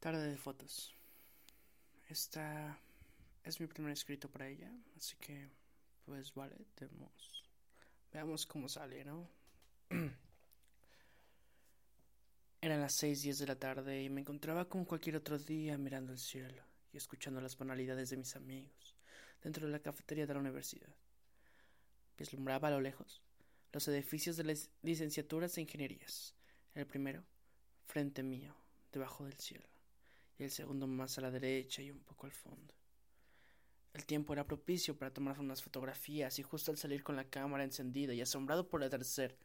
Tarde de fotos. Esta es mi primer escrito para ella, así que pues vale, tenemos... Veamos cómo sale, ¿no? Eran las seis diez de la tarde y me encontraba como cualquier otro día mirando el cielo y escuchando las banalidades de mis amigos dentro de la cafetería de la universidad. Vislumbraba a lo lejos los edificios de las licenciaturas de ingenierías. El primero, frente mío, debajo del cielo y el segundo más a la derecha y un poco al fondo. El tiempo era propicio para tomar unas fotografías y justo al salir con la cámara encendida y asombrado por el atardecer,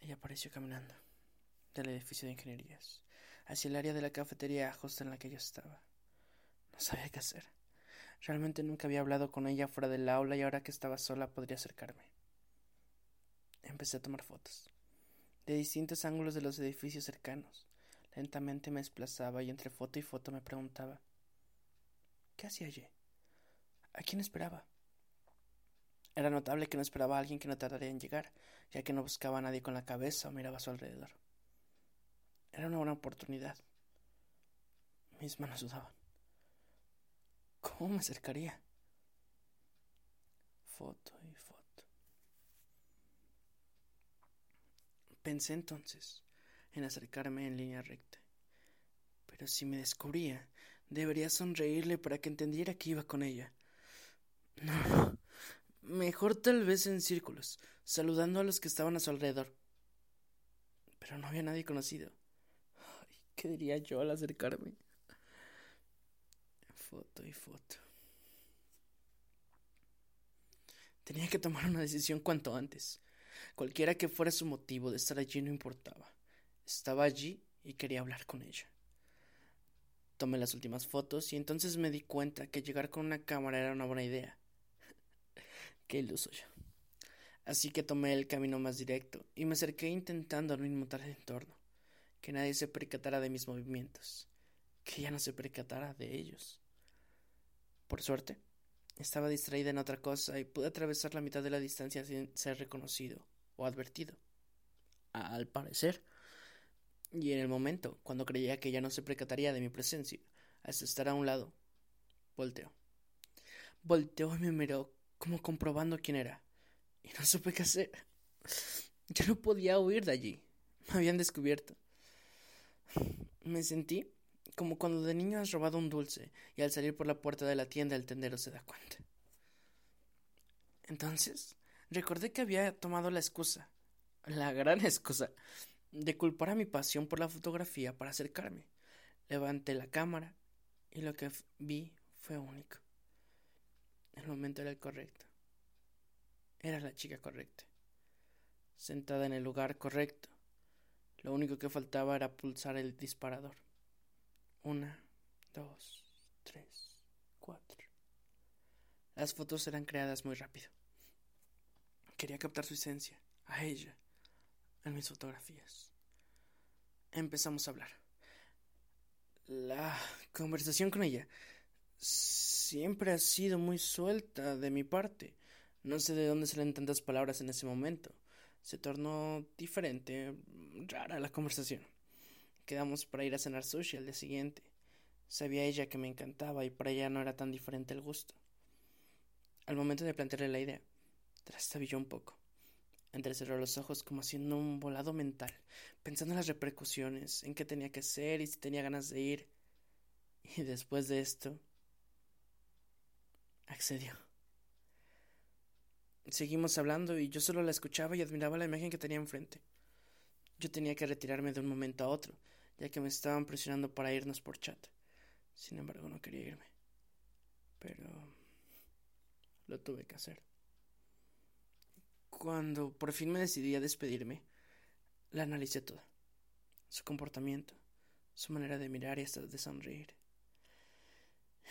ella apareció caminando del edificio de ingenierías hacia el área de la cafetería justo en la que yo estaba. No sabía qué hacer. Realmente nunca había hablado con ella fuera del aula y ahora que estaba sola podría acercarme. Empecé a tomar fotos de distintos ángulos de los edificios cercanos. Lentamente me desplazaba y entre foto y foto me preguntaba ¿Qué hacía allí? ¿A quién esperaba? Era notable que no esperaba a alguien que no tardaría en llegar, ya que no buscaba a nadie con la cabeza o miraba a su alrededor. Era una buena oportunidad. Mis manos sudaban. ¿Cómo me acercaría? Foto y foto. Pensé entonces en acercarme en línea recta. Pero si me descubría, debería sonreírle para que entendiera que iba con ella. No, mejor tal vez en círculos, saludando a los que estaban a su alrededor. Pero no había nadie conocido. ¿Qué diría yo al acercarme? Foto y foto. Tenía que tomar una decisión cuanto antes. Cualquiera que fuera su motivo de estar allí no importaba. Estaba allí y quería hablar con ella. Tomé las últimas fotos y entonces me di cuenta que llegar con una cámara era una buena idea. Qué iluso yo. Así que tomé el camino más directo y me acerqué intentando no inmutar el entorno, que nadie se percatara de mis movimientos, que ella no se percatara de ellos. Por suerte, estaba distraída en otra cosa y pude atravesar la mitad de la distancia sin ser reconocido o advertido. Al parecer. Y en el momento, cuando creía que ella no se percataría de mi presencia, hasta estar a un lado, volteó. Volteó y me miró como comprobando quién era. Y no supe qué hacer. Yo no podía huir de allí. Me habían descubierto. Me sentí como cuando de niño has robado un dulce y al salir por la puerta de la tienda el tendero se da cuenta. Entonces, recordé que había tomado la excusa, la gran excusa, de culpar a mi pasión por la fotografía para acercarme. Levanté la cámara y lo que vi fue único. El momento era el correcto. Era la chica correcta. Sentada en el lugar correcto. Lo único que faltaba era pulsar el disparador. Una, dos, tres, cuatro. Las fotos eran creadas muy rápido. Quería captar su esencia, a ella, en mis fotografías. Empezamos a hablar. La conversación con ella siempre ha sido muy suelta de mi parte. No sé de dónde salen tantas palabras en ese momento. Se tornó diferente, rara la conversación. Quedamos para ir a cenar sushi al día siguiente. Sabía ella que me encantaba y para ella no era tan diferente el gusto. Al momento de plantearle la idea, trastabilló un poco. Entrecerró los ojos como haciendo un volado mental, pensando en las repercusiones, en qué tenía que hacer y si tenía ganas de ir. Y después de esto, accedió. Seguimos hablando y yo solo la escuchaba y admiraba la imagen que tenía enfrente. Yo tenía que retirarme de un momento a otro, ya que me estaban presionando para irnos por chat. Sin embargo, no quería irme. Pero lo tuve que hacer. Cuando por fin me decidí a despedirme, la analicé toda. Su comportamiento, su manera de mirar y hasta de sonreír.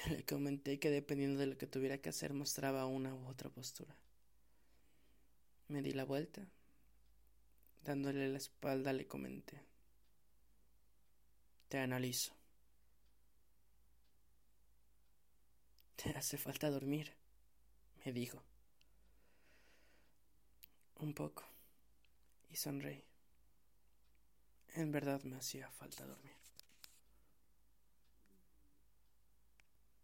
Le comenté que dependiendo de lo que tuviera que hacer mostraba una u otra postura. Me di la vuelta. Dándole la espalda le comenté. Te analizo. Te hace falta dormir, me dijo. Un poco. Y sonreí. En verdad me hacía falta dormir.